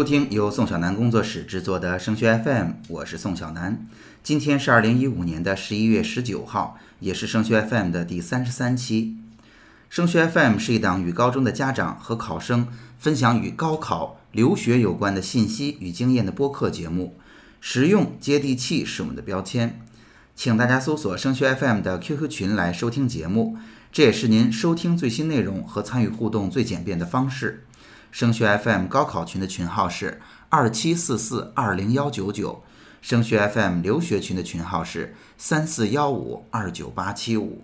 收听由宋小南工作室制作的升学 FM，我是宋小南。今天是二零一五年的十一月十九号，也是升学 FM 的第三十三期。升学 FM 是一档与高中的家长和考生分享与高考、留学有关的信息与经验的播客节目。实用接地气是我们的标签，请大家搜索升学 FM 的 QQ 群来收听节目，这也是您收听最新内容和参与互动最简便的方式。升学 FM 高考群的群号是二七四四二零幺九九，升学 FM 留学群的群号是三四幺五二九八七五。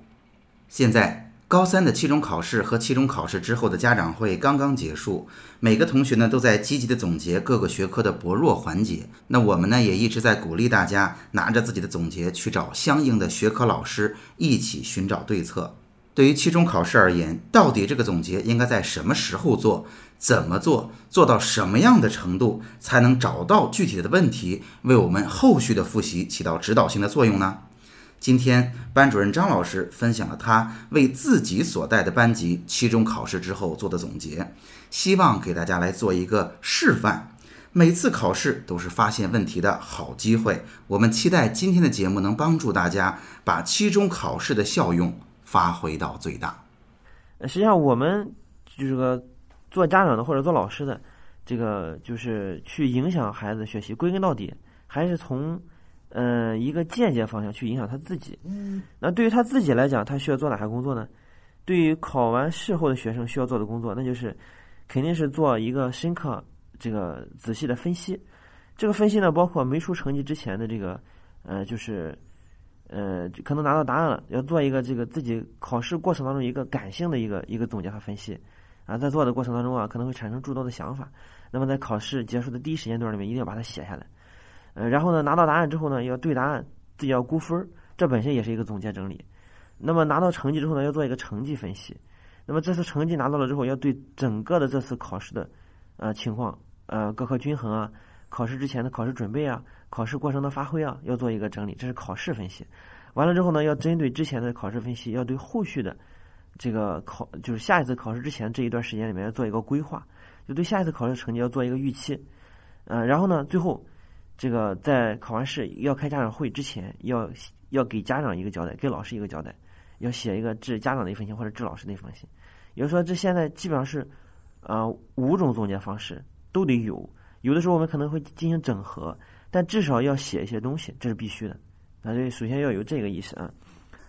现在高三的期中考试和期中考试之后的家长会刚刚结束，每个同学呢都在积极的总结各个学科的薄弱环节。那我们呢也一直在鼓励大家拿着自己的总结去找相应的学科老师一起寻找对策。对于期中考试而言，到底这个总结应该在什么时候做？怎么做？做到什么样的程度才能找到具体的问题，为我们后续的复习起到指导性的作用呢？今天班主任张老师分享了他为自己所带的班级期中考试之后做的总结，希望给大家来做一个示范。每次考试都是发现问题的好机会，我们期待今天的节目能帮助大家把期中考试的效用。发挥到最大。实际上，我们就是个做家长的或者做老师的，这个就是去影响孩子学习。归根到底，还是从嗯一个间接方向去影响他自己。那对于他自己来讲，他需要做哪些工作呢？对于考完试后的学生需要做的工作，那就是肯定是做一个深刻、这个仔细的分析。这个分析呢，包括没出成绩之前的这个，呃，就是。呃，可能拿到答案了，要做一个这个自己考试过程当中一个感性的一个一个总结和分析，啊，在做的过程当中啊，可能会产生诸多的想法。那么在考试结束的第一时间段里面，一定要把它写下来。呃，然后呢，拿到答案之后呢，要对答案，自己要估分儿，这本身也是一个总结整理。那么拿到成绩之后呢，要做一个成绩分析。那么这次成绩拿到了之后，要对整个的这次考试的呃情况，呃各科均衡啊，考试之前的考试准备啊。考试过程的发挥啊，要做一个整理，这是考试分析。完了之后呢，要针对之前的考试分析，要对后续的这个考，就是下一次考试之前这一段时间里面要做一个规划，就对下一次考试成绩要做一个预期。嗯，然后呢，最后这个在考完试要开家长会之前，要要给家长一个交代，给老师一个交代，要写一个致家长的一封信或者致老师的一封信。也就是说，这现在基本上是呃五种总结方式都得有，有的时候我们可能会进行整合。但至少要写一些东西，这是必须的。那就首先要有这个意识啊。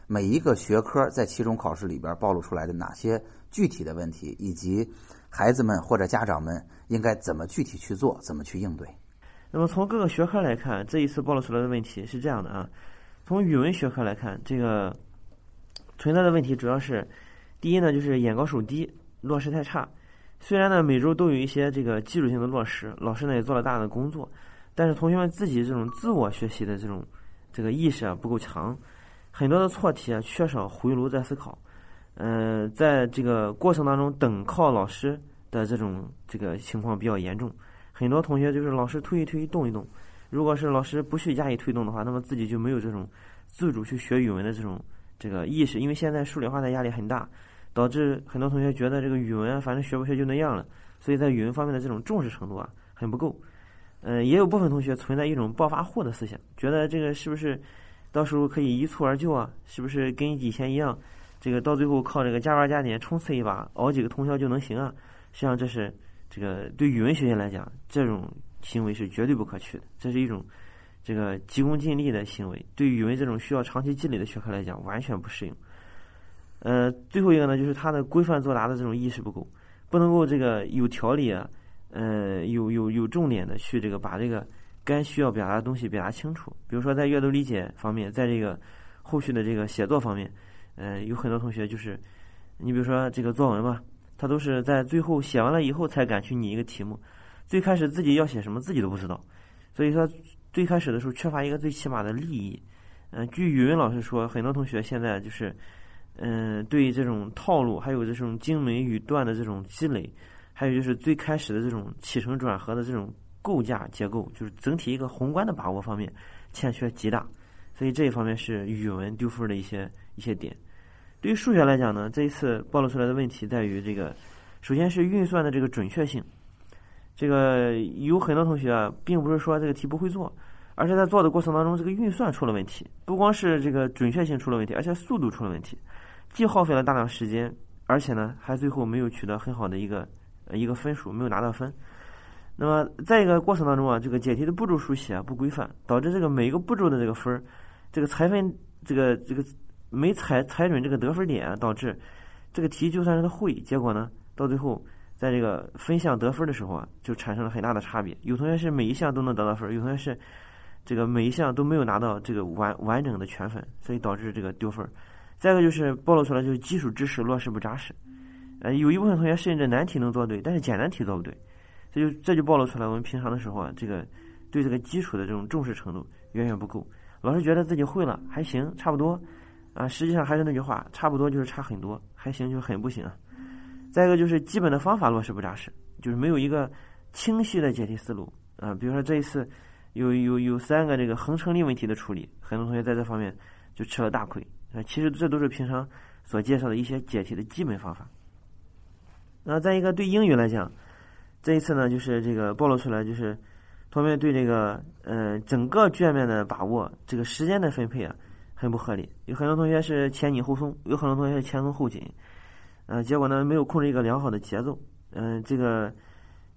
每一个学科在期中考试里边暴露出来的哪些具体的问题，以及孩子们或者家长们应该怎么具体去做，怎么去应对？那么从各个学科来看，这一次暴露出来的问题是这样的啊。从语文学科来看，这个存在的问题主要是第一呢，就是眼高手低，落实太差。虽然呢每周都有一些这个基础性的落实，老师呢也做了大量的工作。但是同学们自己这种自我学习的这种这个意识啊不够强，很多的错题啊缺少回炉再思考，嗯，在这个过程当中等靠老师的这种这个情况比较严重，很多同学就是老师推一推动一动，如果是老师不去加以推动的话，那么自己就没有这种自主去学语文的这种这个意识，因为现在数理化的压力很大，导致很多同学觉得这个语文反正学不学就那样了，所以在语文方面的这种重视程度啊很不够。嗯，也有部分同学存在一种暴发户的思想，觉得这个是不是到时候可以一蹴而就啊？是不是跟以前一样，这个到最后靠这个加班加点冲刺一把，熬几个通宵就能行啊？实际上，这是这个对语文学习来讲，这种行为是绝对不可取的，这是一种这个急功近利的行为，对语文这种需要长期积累的学科来讲，完全不适应。呃，最后一个呢，就是他的规范作答的这种意识不够，不能够这个有条理啊。呃，有有有重点的去这个把这个该需要表达的东西表达清楚。比如说在阅读理解方面，在这个后续的这个写作方面，呃，有很多同学就是，你比如说这个作文嘛，他都是在最后写完了以后才敢去拟一个题目，最开始自己要写什么自己都不知道，所以说最开始的时候缺乏一个最起码的利益。嗯，据语文老师说，很多同学现在就是，嗯，对这种套路还有这种精美语段的这种积累。还有就是最开始的这种起承转合的这种构架结构，就是整体一个宏观的把握方面欠缺极大，所以这一方面是语文丢分的一些一些点。对于数学来讲呢，这一次暴露出来的问题在于这个，首先是运算的这个准确性，这个有很多同学啊，并不是说这个题不会做，而是在做的过程当中，这个运算出了问题，不光是这个准确性出了问题，而且速度出了问题，既耗费了大量时间，而且呢，还最后没有取得很好的一个一个分数，没有拿到分。那么在一个过程当中啊，这个解题的步骤书写不规范，导致这个每一个步骤的这个分儿，这个裁分这个这个没采采准这个得分点，导致这个题就算是他会，结果呢，到最后在这个分项得分的时候啊，就产生了很大的差别。有同学是每一项都能得到分，有同学是这个每一项都没有拿到这个完完整的全分，所以导致这个丢分儿。再一个就是暴露出来就是基础知识落实不扎实，呃，有一部分同学甚至难题能做对，但是简单题做不对。这就这就暴露出来，我们平常的时候啊，这个对这个基础的这种重视程度远远不够。老师觉得自己会了，还行，差不多啊。实际上还是那句话，差不多就是差很多，还行就是很不行啊。再一个就是基本的方法落实不扎实，就是没有一个清晰的解题思路啊。比如说这一次有有有三个这个恒成立问题的处理，很多同学在这方面就吃了大亏啊。其实这都是平常所介绍的一些解题的基本方法。那再一个对英语来讲。这一次呢，就是这个暴露出来，就是同学们对这个呃整个卷面的把握，这个时间的分配啊，很不合理。有很多同学是前紧后松，有很多同学是前松后紧，呃，结果呢没有控制一个良好的节奏。嗯，这个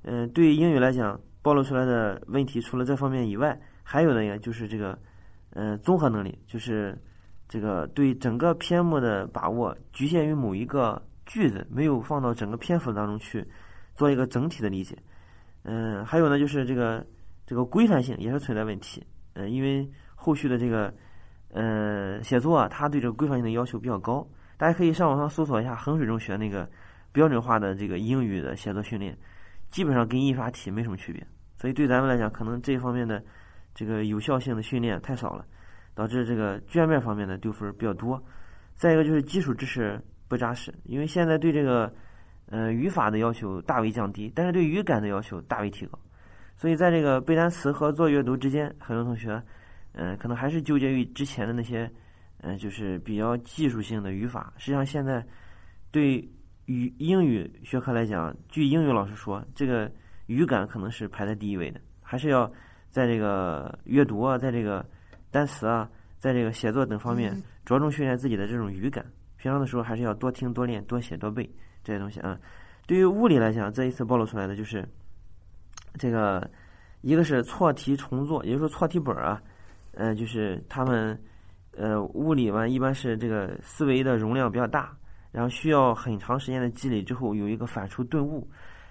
嗯，对英语来讲，暴露出来的问题，除了这方面以外，还有的个就是这个嗯综合能力，就是这个对整个篇目的把握局限于某一个句子，没有放到整个篇幅当中去。做一个整体的理解，嗯，还有呢，就是这个这个规范性也是存在问题，嗯，因为后续的这个呃写作啊，它对这个规范性的要求比较高，大家可以上网上搜索一下衡水中学那个标准化的这个英语的写作训练，基本上跟印刷题没什么区别，所以对咱们来讲，可能这方面的这个有效性的训练太少了，导致这个卷面方面的丢分比较多。再一个就是基础知识不扎实，因为现在对这个。呃，语法的要求大为降低，但是对语感的要求大为提高，所以在这个背单词和做阅读之间，很多同学，嗯，可能还是纠结于之前的那些，嗯，就是比较技术性的语法。实际上，现在对语英语学科来讲，据英语老师说，这个语感可能是排在第一位的，还是要在这个阅读啊，在这个单词啊，在这个写作等方面着重训练自己的这种语感。平常的时候，还是要多听、多练、多写、多背。这些东西啊，对于物理来讲，这一次暴露出来的就是这个，一个是错题重做，也就是说错题本啊，呃，就是他们呃物理嘛，一般是这个思维的容量比较大，然后需要很长时间的积累之后有一个反刍顿悟，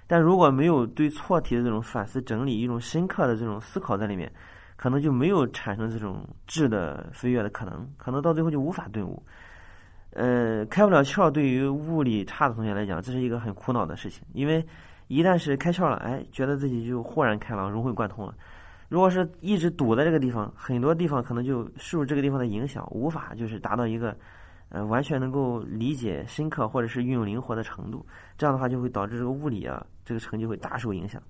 但如果没有对错题的这种反思整理，一种深刻的这种思考在里面，可能就没有产生这种质的飞跃的可能，可能到最后就无法顿悟。呃，开不了窍，对于物理差的同学来讲，这是一个很苦恼的事情。因为一旦是开窍了，哎，觉得自己就豁然开朗、融会贯通了。如果是一直堵在这个地方，很多地方可能就受这个地方的影响，无法就是达到一个呃完全能够理解深刻或者是运用灵活的程度。这样的话，就会导致这个物理啊这个成绩会大受影响。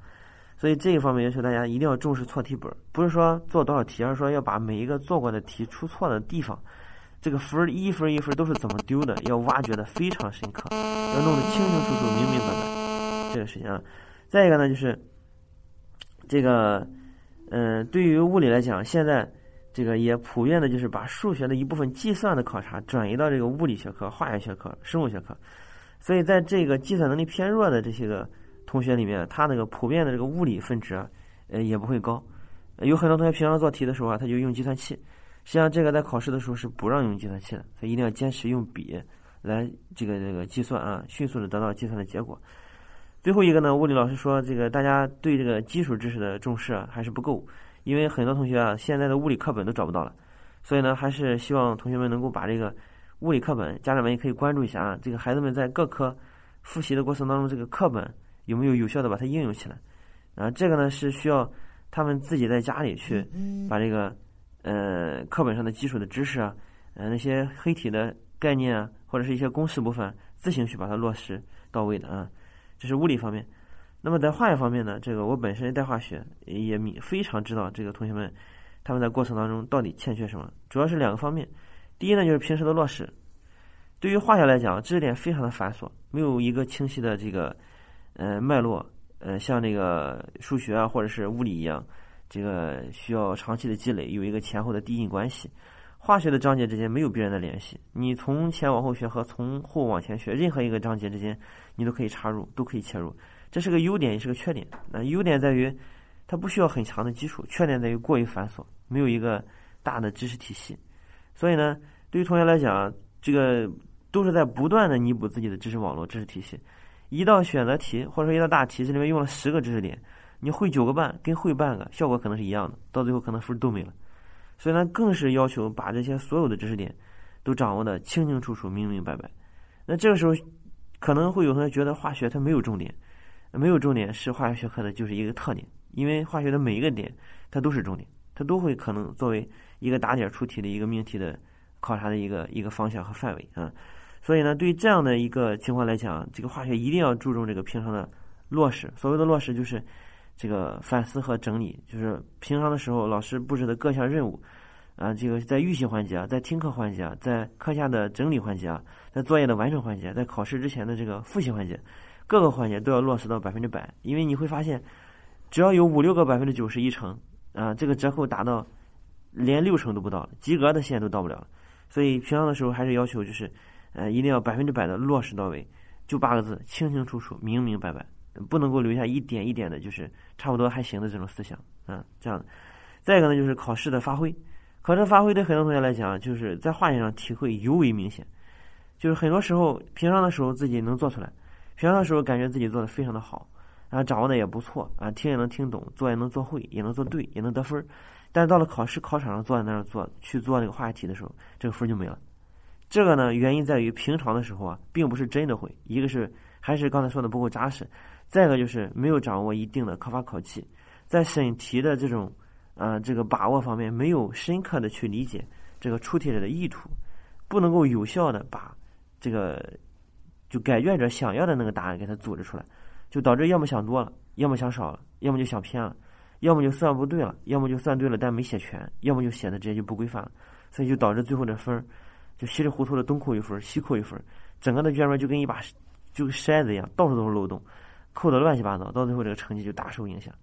所以这一方面要求大家一定要重视错题本，不是说做多少题，而是说要把每一个做过的题出错的地方。这个分儿一分一分都是怎么丢的？要挖掘的非常深刻，要弄得清清楚楚、明明白白。这个事情啊，再一个呢，就是这个，嗯，对于物理来讲，现在这个也普遍的就是把数学的一部分计算的考察转移到这个物理学科、化学学科、生物学科。所以在这个计算能力偏弱的这些个同学里面，他那个普遍的这个物理分值啊，呃，也不会高。有很多同学平常做题的时候啊，他就用计算器。实际上，这个在考试的时候是不让用计算器的，所以一定要坚持用笔来这个这个计算啊，迅速的得到计算的结果。最后一个呢，物理老师说，这个大家对这个基础知识的重视啊还是不够，因为很多同学啊现在的物理课本都找不到了，所以呢，还是希望同学们能够把这个物理课本，家长们也可以关注一下啊，这个孩子们在各科复习的过程当中，这个课本有没有有效的把它应用起来啊？这个呢是需要他们自己在家里去把这个。呃，课本上的基础的知识啊，呃，那些黑体的概念啊，或者是一些公式部分，自行去把它落实到位的啊，这是物理方面。那么在化学方面呢，这个我本身带化学，也非常知道这个同学们他们在过程当中到底欠缺什么，主要是两个方面。第一呢，就是平时的落实。对于化学来讲，知识点非常的繁琐，没有一个清晰的这个呃脉络，呃，像那个数学啊或者是物理一样，这个需要长期的积累，有一个前后的递进关系。化学的章节之间没有必然的联系，你从前往后学和从后往前学，任何一个章节之间你都可以插入，都可以切入。这是个优点，也是个缺点。那优点在于它不需要很强的基础，缺点在于过于繁琐，没有一个大的知识体系。所以呢，对于同学来讲，这个都是在不断的弥补自己的知识网络、知识体系。一道选择题或者说一道大题，这里面用了十个知识点，你会九个半跟会半个效果可能是一样的，到最后可能分都没了。所以呢，更是要求把这些所有的知识点都掌握的清清楚楚、明明白白。那这个时候，可能会有同学觉得化学它没有重点，没有重点是化学学科的就是一个特点，因为化学的每一个点它都是重点，它都会可能作为一个打点出题的一个命题的考察的一个一个方向和范围啊。所以呢，对于这样的一个情况来讲，这个化学一定要注重这个平常的落实。所谓的落实就是。这个反思和整理，就是平常的时候老师布置的各项任务，啊，这个在预习环节，在听课环节，在课下的整理环节，在作业的完成环节，在考试之前的这个复习环节，各个环节都要落实到百分之百。因为你会发现，只要有五六个百分之九十一成，啊，这个折扣达到连六成都不到，及格的线都到不了。所以平常的时候还是要求就是，呃，一定要百分之百的落实到位，就八个字：清清楚楚、明明白白。不能够留下一点一点的，就是差不多还行的这种思想啊，这样的。再一个呢，就是考试的发挥，考试发挥对很多同学来讲，就是在化学上体会尤为明显。就是很多时候，平常的时候自己能做出来，平常的时候感觉自己做的非常的好，啊，掌握的也不错，啊，听也能听懂，做也能做会，也能做对，也能得分儿。但是到了考试考场上坐在那儿做去做那个化学题的时候，这个分就没了。这个呢，原因在于平常的时候啊，并不是真的会，一个是还是刚才说的不够扎实。再一个就是没有掌握一定的考法考技，在审题的这种，呃，这个把握方面没有深刻的去理解这个出题者的意图，不能够有效的把这个就改卷者想要的那个答案给他组织出来，就导致要么想多了，要么想少了，要么就想偏了，要么就算不对了，要么就算对了但没写全，要么就写的直接就不规范了，所以就导致最后的分儿就稀里糊涂的东扣一分西扣一分整个的卷面就跟一把就跟筛子一样，到处都是漏洞。扣的乱七八糟，到最后这个成绩就大受影响，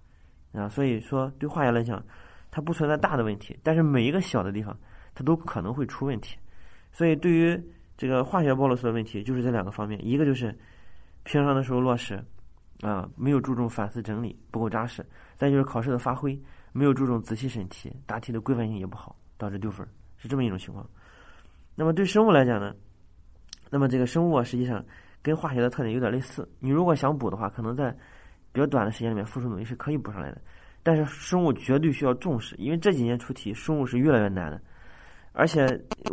啊，所以说对化学来讲，它不存在大的问题，但是每一个小的地方，它都可能会出问题，所以对于这个化学暴露出的问题，就是这两个方面，一个就是平常的时候落实，啊，没有注重反思整理，不够扎实；再就是考试的发挥，没有注重仔细审题，答题的规范性也不好，导致丢分，是这么一种情况。那么对生物来讲呢，那么这个生物啊，实际上。跟化学的特点有点类似，你如果想补的话，可能在比较短的时间里面付出努力是可以补上来的。但是生物绝对需要重视，因为这几年出题生物是越来越难的。而且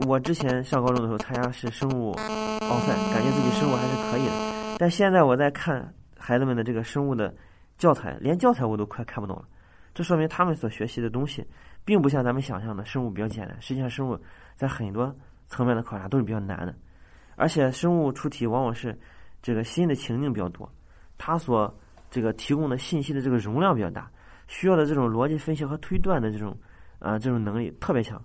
我之前上高中的时候参加是生物奥赛，感觉自己生物还是可以的。但现在我在看孩子们的这个生物的教材，连教材我都快看不懂了。这说明他们所学习的东西，并不像咱们想象的生物比较简单。实际上，生物在很多层面的考察都是比较难的。而且生物出题往往是这个新的情境比较多，它所这个提供的信息的这个容量比较大，需要的这种逻辑分析和推断的这种啊这种能力特别强，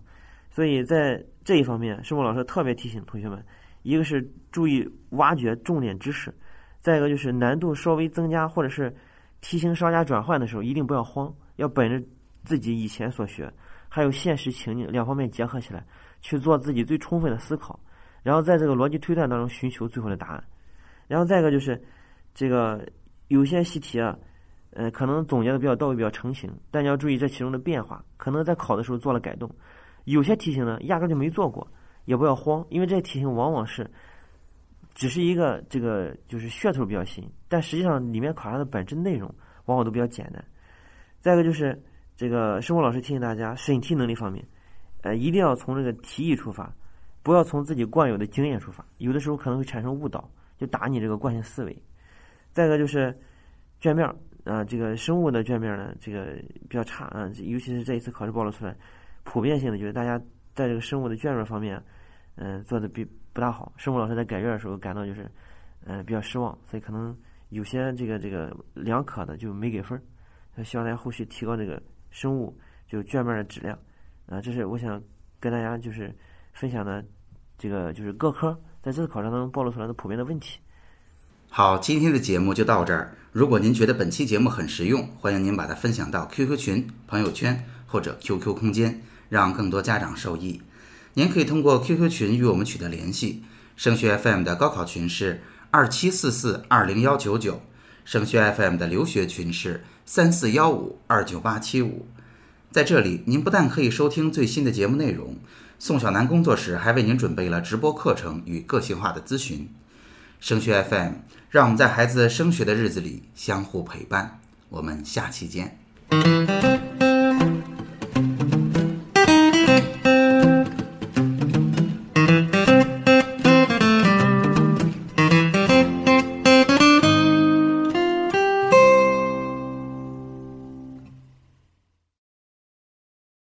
所以在这一方面，生物老师特别提醒同学们，一个是注意挖掘重点知识，再一个就是难度稍微增加或者是题型稍加转换的时候，一定不要慌，要本着自己以前所学还有现实情境两方面结合起来去做自己最充分的思考。然后在这个逻辑推断当中寻求最后的答案，然后再一个就是，这个有些习题啊，呃，可能总结的比较到位、比较成型，但你要注意这其中的变化，可能在考的时候做了改动。有些题型呢，压根就没做过，也不要慌，因为这些题型往往是只是一个这个就是噱头比较新，但实际上里面考察的本质内容往往都比较简单。再一个就是这个生活老师提醒大家，审题能力方面，呃，一定要从这个题意出发。不要从自己惯有的经验出发，有的时候可能会产生误导，就打你这个惯性思维。再一个就是卷面啊，这个生物的卷面呢，这个比较差啊，尤其是这一次考试暴露出来，普遍性的就是大家在这个生物的卷面方面，嗯，做的比不大好。生物老师在改卷的时候感到就是嗯比较失望，所以可能有些这个这个两可的就没给分儿。希望大家后续提高这个生物就卷面的质量啊，这是我想跟大家就是分享的。这个就是各科在这次考察当中暴露出来的普遍的问题。好，今天的节目就到这儿。如果您觉得本期节目很实用，欢迎您把它分享到 QQ 群、朋友圈或者 QQ 空间，让更多家长受益。您可以通过 QQ 群与我们取得联系。升学 FM 的高考群是二七四四二零幺九九，升学 FM 的留学群是三四幺五二九八七五。在这里，您不但可以收听最新的节目内容，宋小楠工作室还为您准备了直播课程与个性化的咨询。升学 FM，让我们在孩子升学的日子里相互陪伴。我们下期见。